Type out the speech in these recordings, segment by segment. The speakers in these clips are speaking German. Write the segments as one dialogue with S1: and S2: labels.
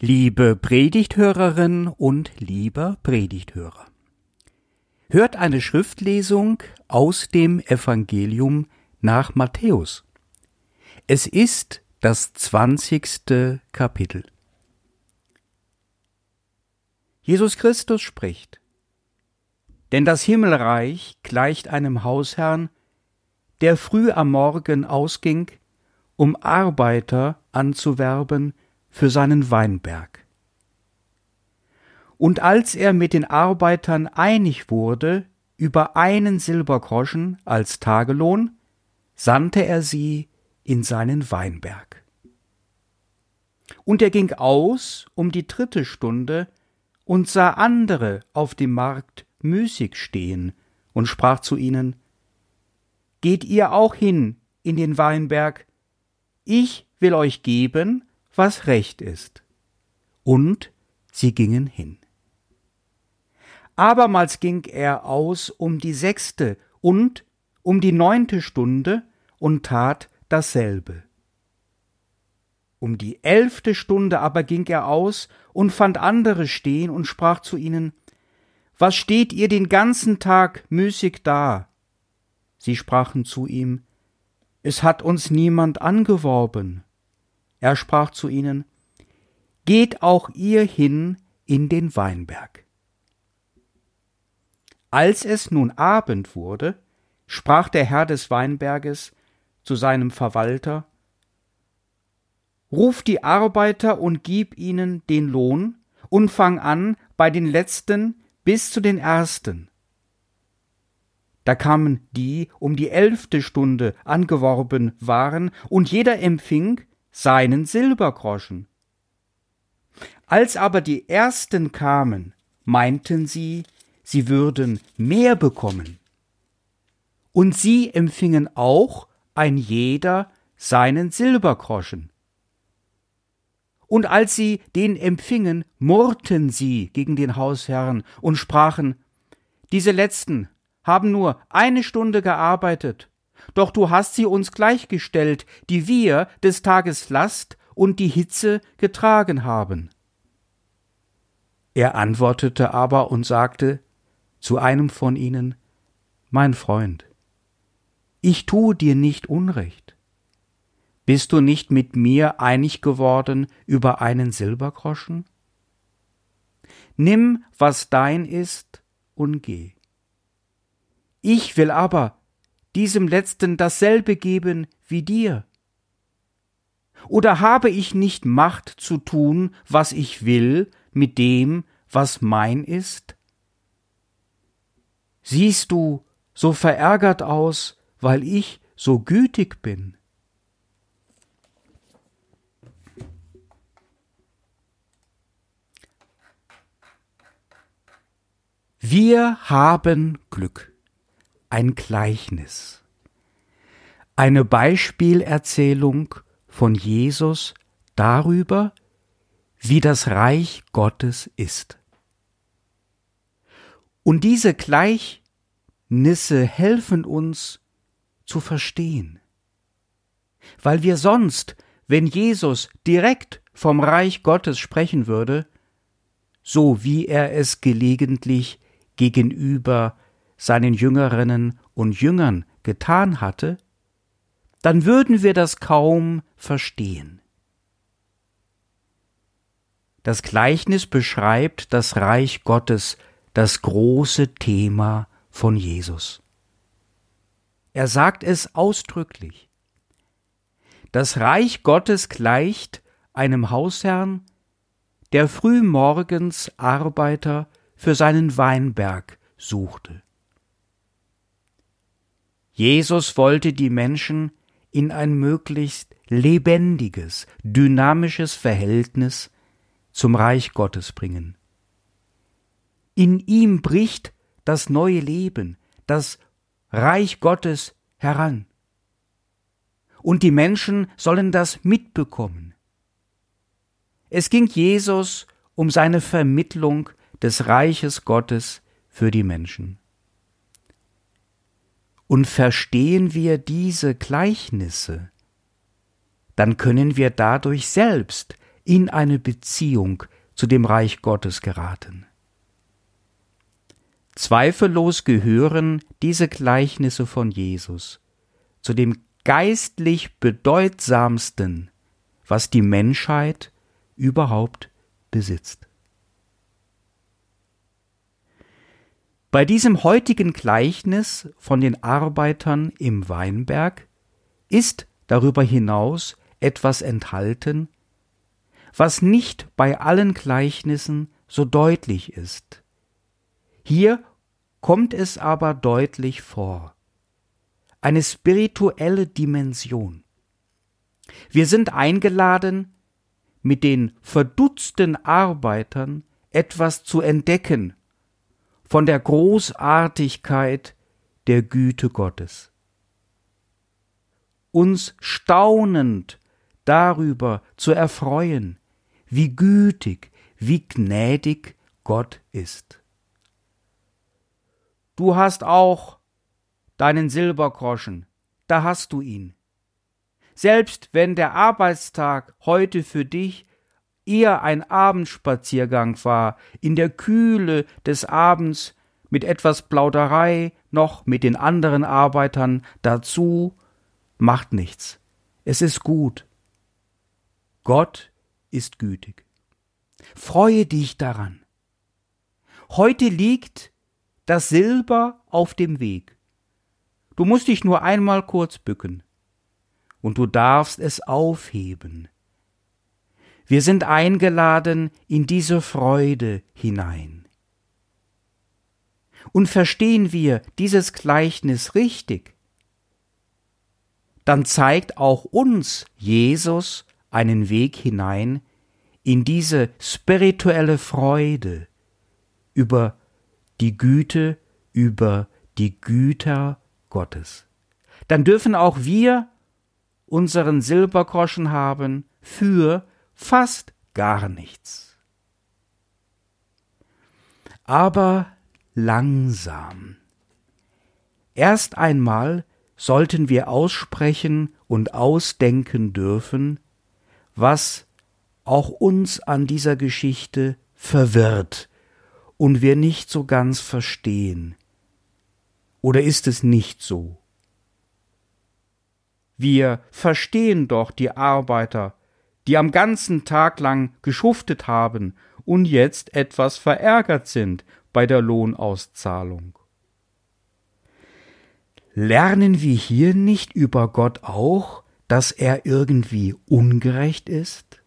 S1: Liebe Predigthörerin und lieber Predigthörer. Hört eine Schriftlesung aus dem Evangelium nach Matthäus. Es ist das zwanzigste Kapitel. Jesus Christus spricht, Denn das Himmelreich gleicht einem Hausherrn, der früh am Morgen ausging, um Arbeiter anzuwerben für seinen Weinberg. Und als er mit den Arbeitern einig wurde über einen Silbergroschen als Tagelohn, sandte er sie in seinen Weinberg. Und er ging aus um die dritte Stunde und sah andere auf dem Markt müßig stehen und sprach zu ihnen, Geht ihr auch hin in den Weinberg, ich will euch geben, was recht ist. Und sie gingen hin. Abermals ging er aus um die sechste und um die neunte Stunde und tat dasselbe. Um die elfte Stunde aber ging er aus und fand andere stehen und sprach zu ihnen, Was steht ihr den ganzen Tag müßig da? Sie sprachen zu ihm, Es hat uns niemand angeworben. Er sprach zu ihnen, Geht auch ihr hin in den Weinberg. Als es nun Abend wurde, sprach der Herr des Weinberges zu seinem Verwalter, Ruf die Arbeiter und gib ihnen den Lohn und fang an bei den letzten bis zu den ersten. Da kamen die um die elfte Stunde angeworben waren, und jeder empfing seinen Silbergroschen. Als aber die ersten kamen, meinten sie, sie würden mehr bekommen. Und sie empfingen auch ein jeder seinen Silbergroschen. Und als sie den empfingen, murrten sie gegen den Hausherrn und sprachen, diese letzten haben nur eine Stunde gearbeitet, doch du hast sie uns gleichgestellt, die wir des Tages Last und die Hitze getragen haben. Er antwortete aber und sagte zu einem von ihnen, Mein Freund, ich tue dir nicht Unrecht. Bist du nicht mit mir einig geworden über einen Silbergroschen? Nimm, was dein ist, und geh. Ich will aber diesem letzten dasselbe geben wie dir? Oder habe ich nicht Macht zu tun, was ich will, mit dem, was mein ist? Siehst du so verärgert aus, weil ich so gütig bin? Wir haben Glück ein Gleichnis, eine Beispielerzählung von Jesus darüber, wie das Reich Gottes ist. Und diese Gleichnisse helfen uns zu verstehen, weil wir sonst, wenn Jesus direkt vom Reich Gottes sprechen würde, so wie er es gelegentlich gegenüber seinen Jüngerinnen und Jüngern getan hatte, dann würden wir das kaum verstehen. Das Gleichnis beschreibt das Reich Gottes, das große Thema von Jesus. Er sagt es ausdrücklich. Das Reich Gottes gleicht einem Hausherrn, der früh morgens Arbeiter für seinen Weinberg suchte. Jesus wollte die Menschen in ein möglichst lebendiges, dynamisches Verhältnis zum Reich Gottes bringen. In ihm bricht das neue Leben, das Reich Gottes heran. Und die Menschen sollen das mitbekommen. Es ging Jesus um seine Vermittlung des Reiches Gottes für die Menschen. Und verstehen wir diese Gleichnisse, dann können wir dadurch selbst in eine Beziehung zu dem Reich Gottes geraten. Zweifellos gehören diese Gleichnisse von Jesus zu dem geistlich bedeutsamsten, was die Menschheit überhaupt besitzt. Bei diesem heutigen Gleichnis von den Arbeitern im Weinberg ist darüber hinaus etwas enthalten, was nicht bei allen Gleichnissen so deutlich ist. Hier kommt es aber deutlich vor. Eine spirituelle Dimension. Wir sind eingeladen, mit den verdutzten Arbeitern etwas zu entdecken von der Großartigkeit der Güte Gottes. Uns staunend darüber zu erfreuen, wie gütig, wie gnädig Gott ist. Du hast auch deinen Silbergroschen, da hast du ihn. Selbst wenn der Arbeitstag heute für dich eher ein Abendspaziergang war, in der Kühle des Abends mit etwas Plauderei noch mit den anderen Arbeitern dazu, macht nichts. Es ist gut. Gott ist gütig. Freue dich daran. Heute liegt das Silber auf dem Weg. Du musst dich nur einmal kurz bücken, und du darfst es aufheben wir sind eingeladen in diese Freude hinein. Und verstehen wir dieses Gleichnis richtig, dann zeigt auch uns Jesus einen Weg hinein in diese spirituelle Freude über die Güte, über die Güter Gottes. Dann dürfen auch wir unseren Silbergroschen haben für fast gar nichts. Aber langsam. Erst einmal sollten wir aussprechen und ausdenken dürfen, was auch uns an dieser Geschichte verwirrt und wir nicht so ganz verstehen. Oder ist es nicht so? Wir verstehen doch die Arbeiter die am ganzen Tag lang geschuftet haben und jetzt etwas verärgert sind bei der Lohnauszahlung. Lernen wir hier nicht über Gott auch, dass er irgendwie ungerecht ist?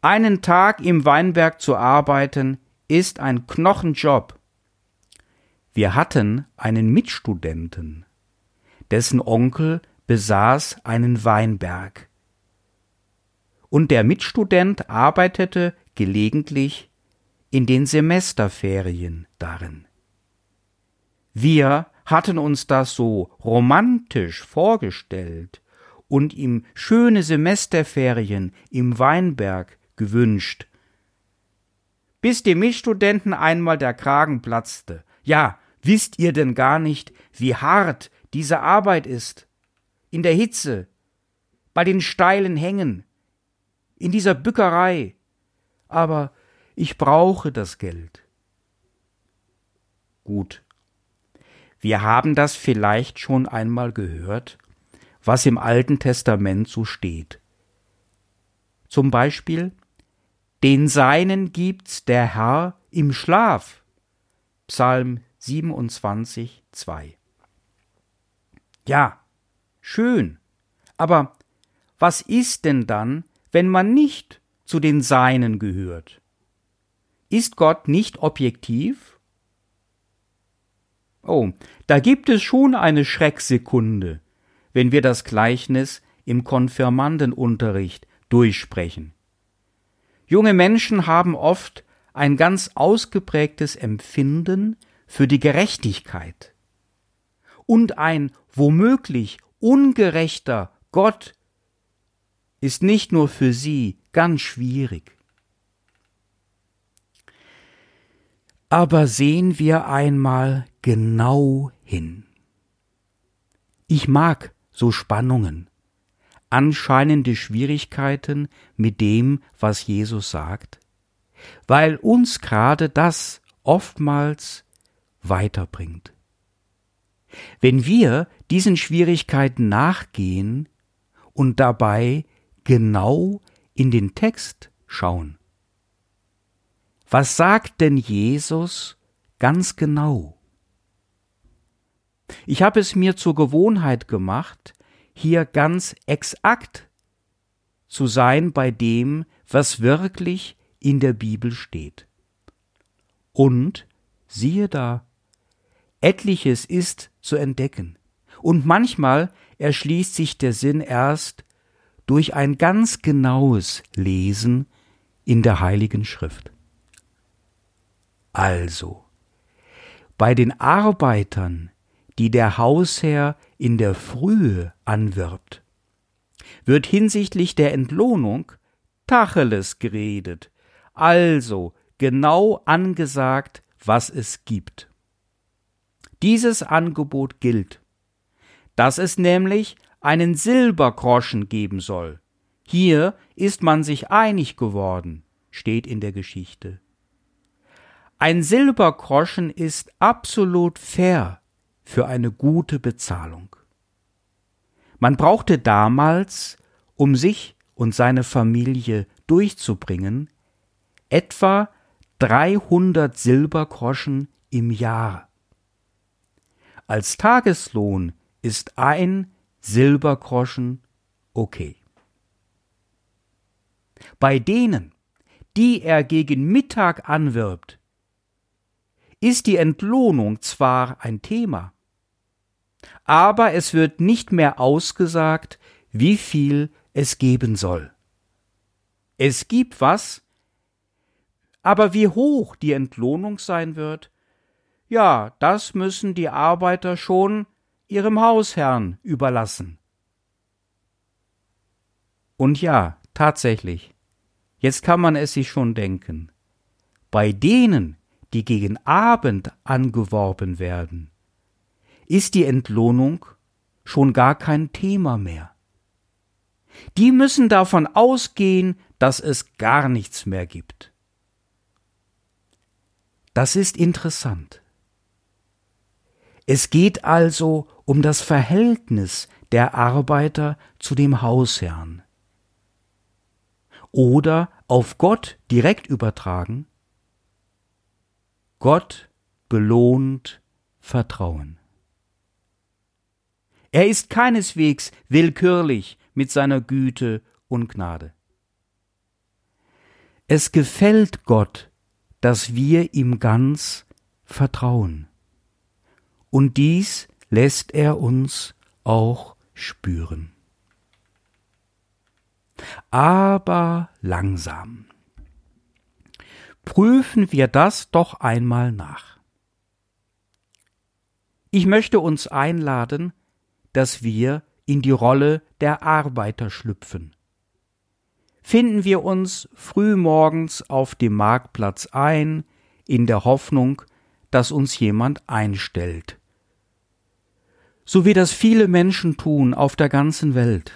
S1: Einen Tag im Weinberg zu arbeiten, ist ein Knochenjob. Wir hatten einen Mitstudenten, dessen Onkel besaß einen Weinberg und der Mitstudent arbeitete gelegentlich in den Semesterferien darin. Wir hatten uns das so romantisch vorgestellt und ihm schöne Semesterferien im Weinberg gewünscht, bis dem Mitstudenten einmal der Kragen platzte. Ja, wisst ihr denn gar nicht, wie hart diese Arbeit ist? In der Hitze, bei den steilen Hängen, in dieser Bückerei, aber ich brauche das Geld. Gut. Wir haben das vielleicht schon einmal gehört, was im Alten Testament so steht. Zum Beispiel, den Seinen gibt's der Herr im Schlaf. Psalm 27, 2. Ja, schön. Aber was ist denn dann, wenn man nicht zu den Seinen gehört? Ist Gott nicht objektiv? Oh, da gibt es schon eine Schrecksekunde, wenn wir das Gleichnis im Konfirmandenunterricht durchsprechen. Junge Menschen haben oft ein ganz ausgeprägtes Empfinden für die Gerechtigkeit. Und ein womöglich ungerechter Gott ist nicht nur für sie ganz schwierig. Aber sehen wir einmal genau hin. Ich mag so Spannungen. anscheinende Schwierigkeiten mit dem, was Jesus sagt? Weil uns gerade das oftmals weiterbringt. Wenn wir diesen Schwierigkeiten nachgehen und dabei genau in den Text schauen. Was sagt denn Jesus ganz genau? Ich habe es mir zur Gewohnheit gemacht, hier ganz exakt zu sein bei dem, was wirklich in der Bibel steht. Und siehe da, etliches ist zu entdecken, und manchmal erschließt sich der Sinn erst durch ein ganz genaues Lesen in der Heiligen Schrift. Also, bei den Arbeitern, die der Hausherr in der Frühe anwirbt, wird hinsichtlich der Entlohnung Tacheles geredet, also genau angesagt, was es gibt. Dieses Angebot gilt, dass es nämlich einen Silbergroschen geben soll. Hier ist man sich einig geworden, steht in der Geschichte. Ein Silbergroschen ist absolut fair für eine gute Bezahlung. Man brauchte damals, um sich und seine Familie durchzubringen, etwa 300 Silbergroschen im Jahr. Als Tageslohn ist ein Silbergroschen okay. Bei denen, die er gegen Mittag anwirbt, ist die Entlohnung zwar ein Thema, aber es wird nicht mehr ausgesagt, wie viel es geben soll. Es gibt was, aber wie hoch die Entlohnung sein wird, ja, das müssen die Arbeiter schon ihrem Hausherrn überlassen. Und ja, tatsächlich, jetzt kann man es sich schon denken, bei denen, die gegen Abend angeworben werden, ist die Entlohnung schon gar kein Thema mehr. Die müssen davon ausgehen, dass es gar nichts mehr gibt. Das ist interessant. Es geht also um das Verhältnis der Arbeiter zu dem Hausherrn. Oder auf Gott direkt übertragen, Gott belohnt Vertrauen. Er ist keineswegs willkürlich mit seiner Güte und Gnade. Es gefällt Gott, dass wir ihm ganz vertrauen und dies lässt er uns auch spüren. Aber langsam. Prüfen wir das doch einmal nach. Ich möchte uns einladen, dass wir in die Rolle der Arbeiter schlüpfen. Finden wir uns frühmorgens auf dem Marktplatz ein, in der Hoffnung, dass uns jemand einstellt, so wie das viele Menschen tun auf der ganzen Welt,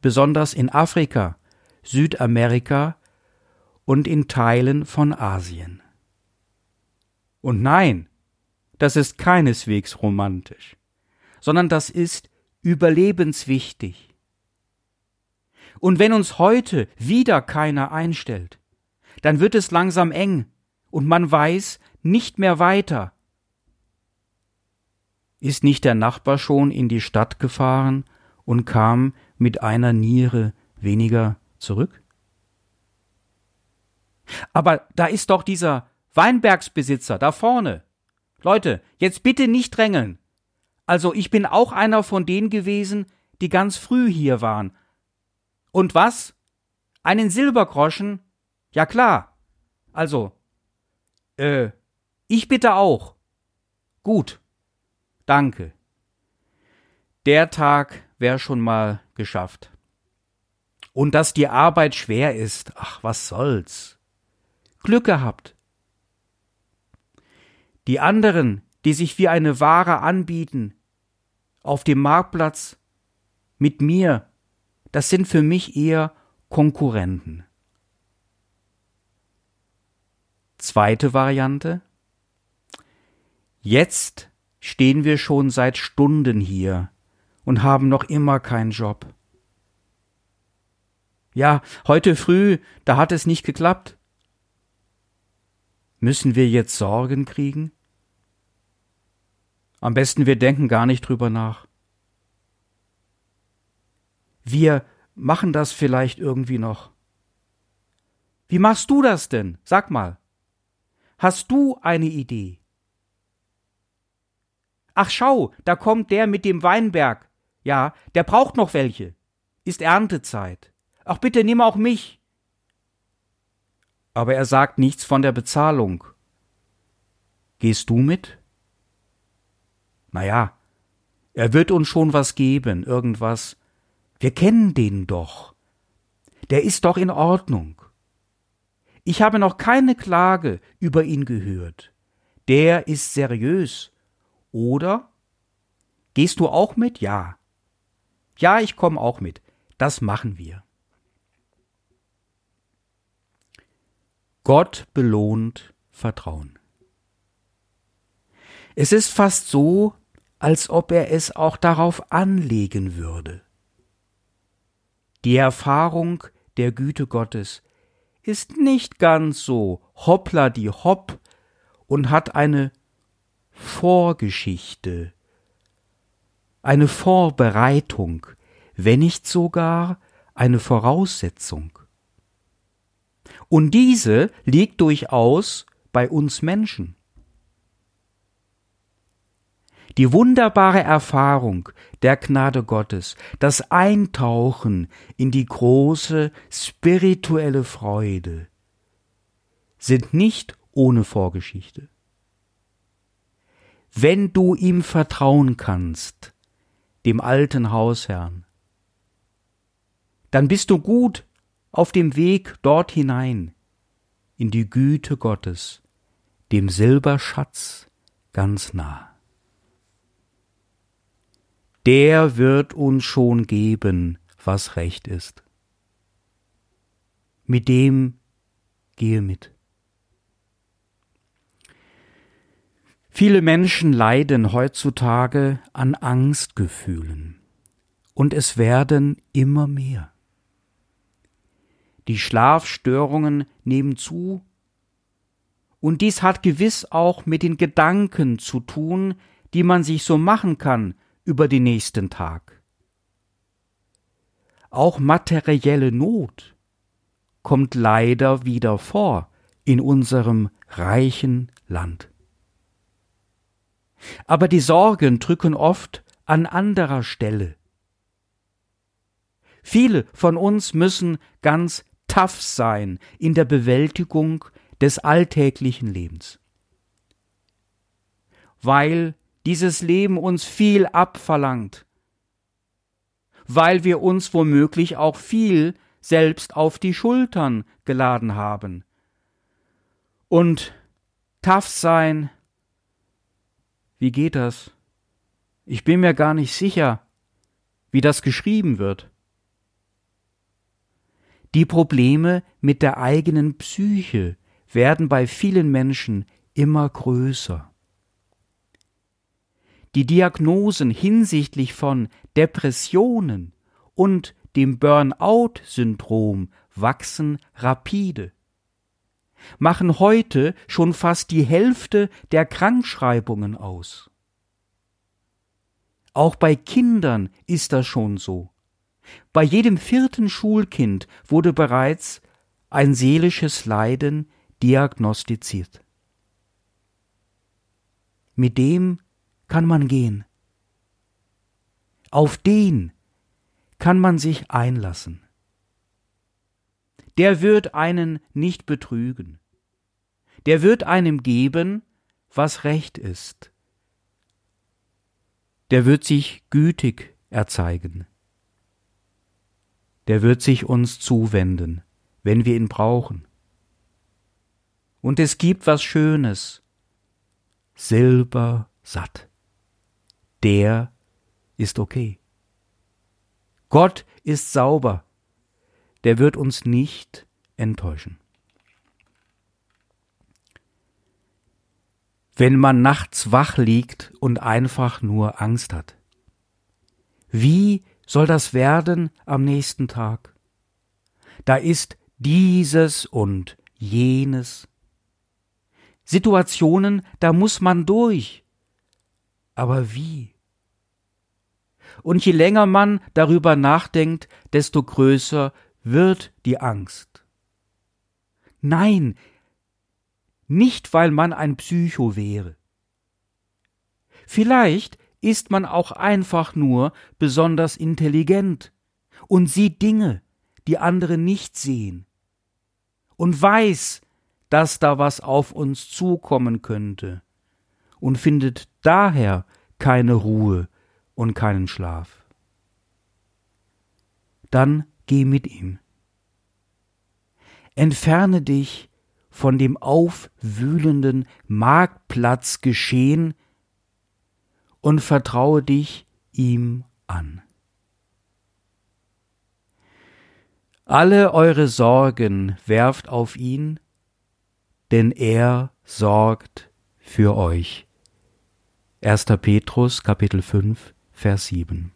S1: besonders in Afrika, Südamerika und in Teilen von Asien. Und nein, das ist keineswegs romantisch, sondern das ist überlebenswichtig. Und wenn uns heute wieder keiner einstellt, dann wird es langsam eng und man weiß nicht mehr weiter, ist nicht der Nachbar schon in die Stadt gefahren und kam mit einer Niere weniger zurück? Aber da ist doch dieser Weinbergsbesitzer da vorne. Leute, jetzt bitte nicht drängeln. Also ich bin auch einer von denen gewesen, die ganz früh hier waren. Und was? Einen Silbergroschen? Ja klar. Also, äh, ich bitte auch. Gut. Danke. Der Tag wäre schon mal geschafft. Und dass die Arbeit schwer ist, ach, was soll's. Glück gehabt. Die anderen, die sich wie eine Ware anbieten, auf dem Marktplatz, mit mir, das sind für mich eher Konkurrenten. Zweite Variante. Jetzt stehen wir schon seit Stunden hier und haben noch immer keinen Job. Ja, heute früh, da hat es nicht geklappt. Müssen wir jetzt Sorgen kriegen? Am besten wir denken gar nicht drüber nach. Wir machen das vielleicht irgendwie noch. Wie machst du das denn? Sag mal. Hast du eine Idee? Ach schau, da kommt der mit dem Weinberg. Ja, der braucht noch welche. Ist Erntezeit. Ach bitte nimm auch mich. Aber er sagt nichts von der Bezahlung. Gehst du mit? Na ja, er wird uns schon was geben, irgendwas. Wir kennen den doch. Der ist doch in Ordnung. Ich habe noch keine Klage über ihn gehört. Der ist seriös. Oder? Gehst du auch mit? Ja. Ja, ich komme auch mit. Das machen wir. Gott belohnt Vertrauen. Es ist fast so, als ob er es auch darauf anlegen würde. Die Erfahrung der Güte Gottes ist nicht ganz so hoppla die hopp und hat eine Vorgeschichte, eine Vorbereitung, wenn nicht sogar eine Voraussetzung. Und diese liegt durchaus bei uns Menschen. Die wunderbare Erfahrung der Gnade Gottes, das Eintauchen in die große spirituelle Freude sind nicht ohne Vorgeschichte. Wenn du ihm vertrauen kannst, dem alten Hausherrn, dann bist du gut auf dem Weg dort hinein, in die Güte Gottes, dem Silberschatz ganz nah der wird uns schon geben, was recht ist. Mit dem gehe mit. Viele Menschen leiden heutzutage an Angstgefühlen und es werden immer mehr. Die Schlafstörungen nehmen zu und dies hat gewiss auch mit den Gedanken zu tun, die man sich so machen kann über den nächsten Tag. Auch materielle Not kommt leider wieder vor in unserem reichen Land. Aber die Sorgen drücken oft an anderer Stelle. Viele von uns müssen ganz tough sein in der Bewältigung des alltäglichen Lebens. Weil dieses Leben uns viel abverlangt, weil wir uns womöglich auch viel selbst auf die Schultern geladen haben. Und tough sein, wie geht das? Ich bin mir gar nicht sicher, wie das geschrieben wird. Die Probleme mit der eigenen Psyche werden bei vielen Menschen immer größer. Die Diagnosen hinsichtlich von Depressionen und dem Burnout-Syndrom wachsen rapide, machen heute schon fast die Hälfte der Krankschreibungen aus. Auch bei Kindern ist das schon so. Bei jedem vierten Schulkind wurde bereits ein seelisches Leiden diagnostiziert. Mit dem kann man gehen. Auf den kann man sich einlassen. Der wird einen nicht betrügen. Der wird einem geben, was recht ist. Der wird sich gütig erzeigen. Der wird sich uns zuwenden, wenn wir ihn brauchen. Und es gibt was Schönes, Silber satt der ist okay. Gott ist sauber, der wird uns nicht enttäuschen. Wenn man nachts wach liegt und einfach nur Angst hat. Wie soll das werden am nächsten Tag? Da ist dieses und jenes. Situationen, da muss man durch. Aber wie? Und je länger man darüber nachdenkt, desto größer wird die Angst. Nein, nicht weil man ein Psycho wäre. Vielleicht ist man auch einfach nur besonders intelligent und sieht Dinge, die andere nicht sehen und weiß, dass da was auf uns zukommen könnte und findet daher keine Ruhe und keinen Schlaf. Dann geh mit ihm. Entferne dich von dem aufwühlenden Marktplatzgeschehen und vertraue dich ihm an. Alle eure Sorgen werft auf ihn, denn er sorgt für euch. 1. Petrus Kapitel 5 Vers 7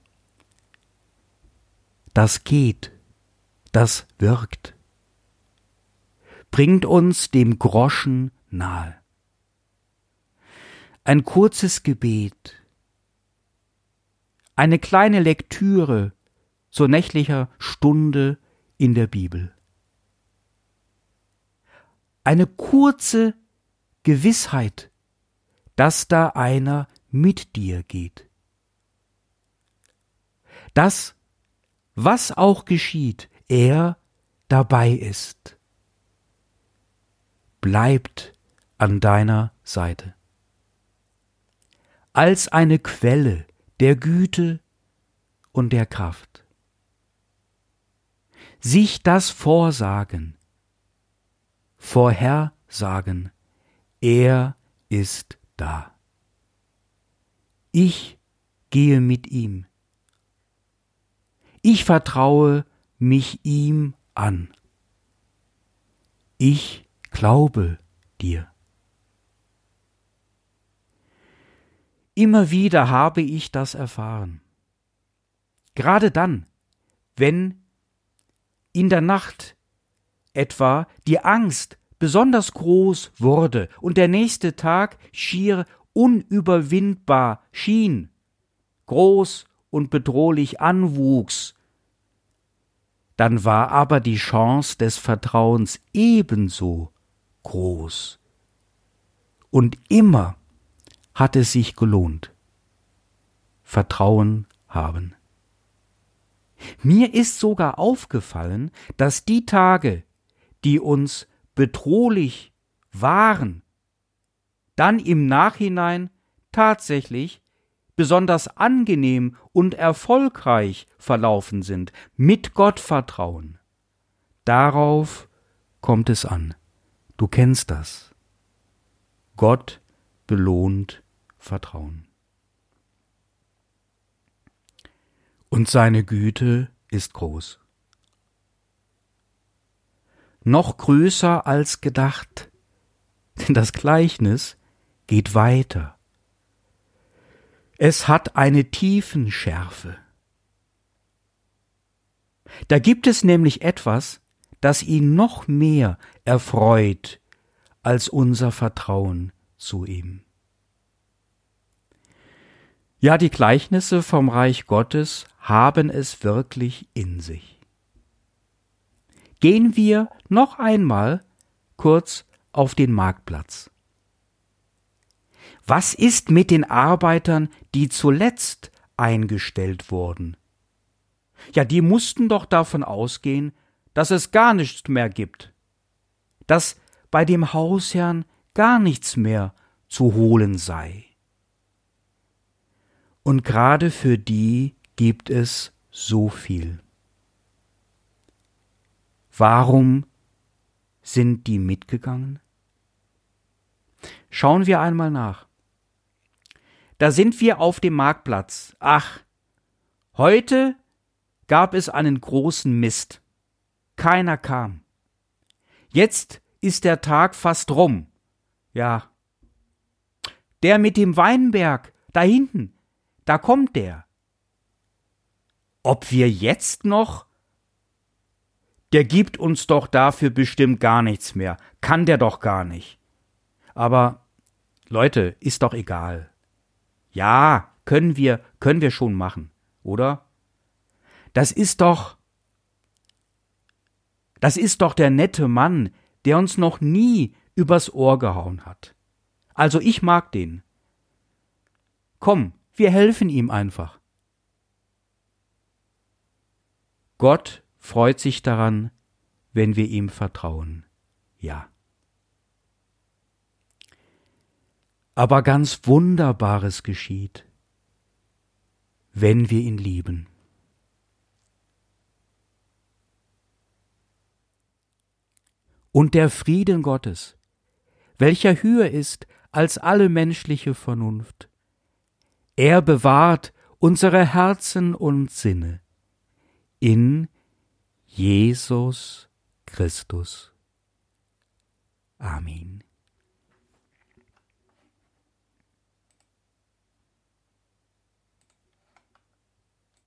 S1: Das geht, das wirkt, bringt uns dem Groschen nahe. Ein kurzes Gebet, eine kleine Lektüre zur nächtlicher Stunde in der Bibel. Eine kurze Gewissheit, dass da einer mit dir geht. Dass, was auch geschieht, er dabei ist. Bleibt an deiner Seite. Als eine Quelle der Güte und der Kraft. Sich das vorsagen, vorhersagen, er ist da. Ich gehe mit ihm. Ich vertraue mich ihm an. Ich glaube dir. Immer wieder habe ich das erfahren. Gerade dann, wenn in der Nacht etwa die Angst besonders groß wurde und der nächste Tag schier unüberwindbar schien, groß und bedrohlich anwuchs, dann war aber die Chance des Vertrauens ebenso groß. Und immer hat es sich gelohnt. Vertrauen haben. Mir ist sogar aufgefallen, dass die Tage, die uns bedrohlich waren, dann im Nachhinein tatsächlich besonders angenehm und erfolgreich verlaufen sind, mit Gottvertrauen. Darauf kommt es an. Du kennst das. Gott belohnt Vertrauen. Und seine Güte ist groß. Noch größer als gedacht, denn das Gleichnis geht weiter. Es hat eine Tiefenschärfe. Da gibt es nämlich etwas, das ihn noch mehr erfreut als unser Vertrauen zu ihm. Ja, die Gleichnisse vom Reich Gottes haben es wirklich in sich. Gehen wir noch einmal kurz auf den Marktplatz. Was ist mit den Arbeitern, die zuletzt eingestellt wurden? Ja, die mussten doch davon ausgehen, dass es gar nichts mehr gibt, dass bei dem Hausherrn gar nichts mehr zu holen sei. Und gerade für die gibt es so viel. Warum sind die mitgegangen? Schauen wir einmal nach. Da sind wir auf dem Marktplatz. Ach, heute gab es einen großen Mist. Keiner kam. Jetzt ist der Tag fast rum. Ja. Der mit dem Weinberg, da hinten, da kommt der. Ob wir jetzt noch? Der gibt uns doch dafür bestimmt gar nichts mehr. Kann der doch gar nicht. Aber, Leute, ist doch egal. Ja, können wir, können wir schon machen, oder? Das ist doch, das ist doch der nette Mann, der uns noch nie übers Ohr gehauen hat. Also ich mag den. Komm, wir helfen ihm einfach. Gott freut sich daran, wenn wir ihm vertrauen. Ja. Aber ganz Wunderbares geschieht, wenn wir ihn lieben. Und der Frieden Gottes, welcher höher ist als alle menschliche Vernunft, er bewahrt unsere Herzen und Sinne in Jesus Christus. Amen.